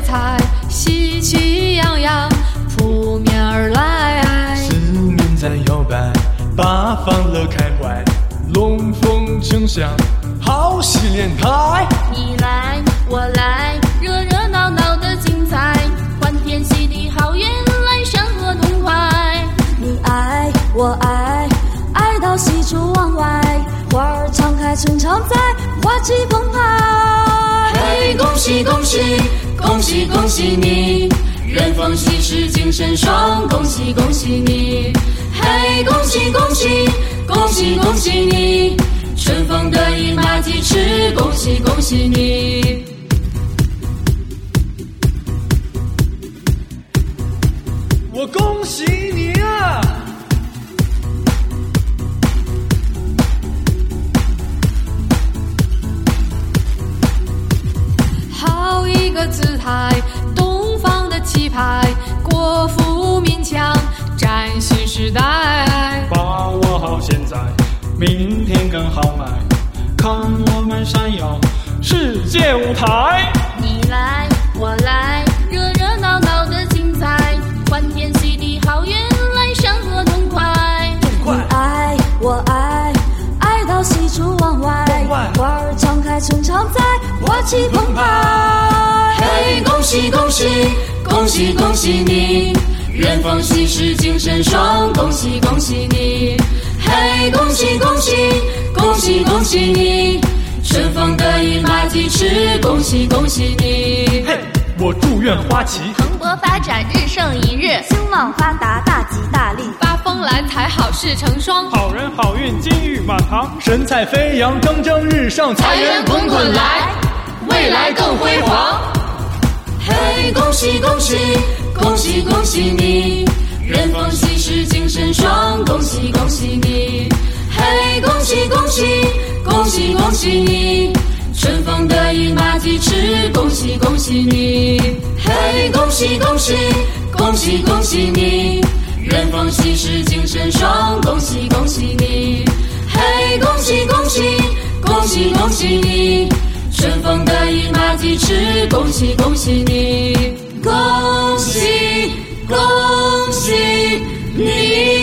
彩，喜气洋洋扑面而来。思念在摇摆，八方乐开怀，龙凤呈祥，好戏连台。你来我来，热热闹闹的精彩，欢天喜地好运来，山河痛快。你爱我爱，爱到喜出望外，花儿常开春常在，花气澎湃。恭喜恭喜，恭喜恭喜你，人逢喜事精神爽，恭喜恭喜你。嘿，恭喜恭喜，恭喜恭喜你，春风得意马蹄驰，恭喜恭喜你。个姿态，东方的气派，国富民强，崭新时代。把握好现在，明天更好迈。看我们闪耀世界舞台。你来我来，出望外，花儿常开春常在，花气澎湃。嘿，恭喜恭喜，恭喜恭喜你，人逢喜事精神爽，恭喜恭喜你。嘿，恭喜恭喜，恭喜恭喜你，春风得意马蹄驰，恭喜恭喜你。嘿，我祝愿花旗蓬勃发展，日盛一日，兴旺发达。财，好事成双。好人好运，金玉满堂，神采飞扬，蒸蒸日上，财源滚滚来，未来更辉煌。嘿，恭喜恭喜，恭喜恭喜你，人逢喜事精神爽，恭喜恭喜你。嘿，恭喜恭喜，恭喜恭喜你，春风得意马蹄驰，恭喜恭喜你。嘿，恭喜恭喜，恭喜恭喜你，人逢喜事精神爽，恭喜恭喜你。嘿，恭喜恭喜，恭喜恭喜你。春风得意马蹄驰，恭喜恭喜你，恭喜恭喜你，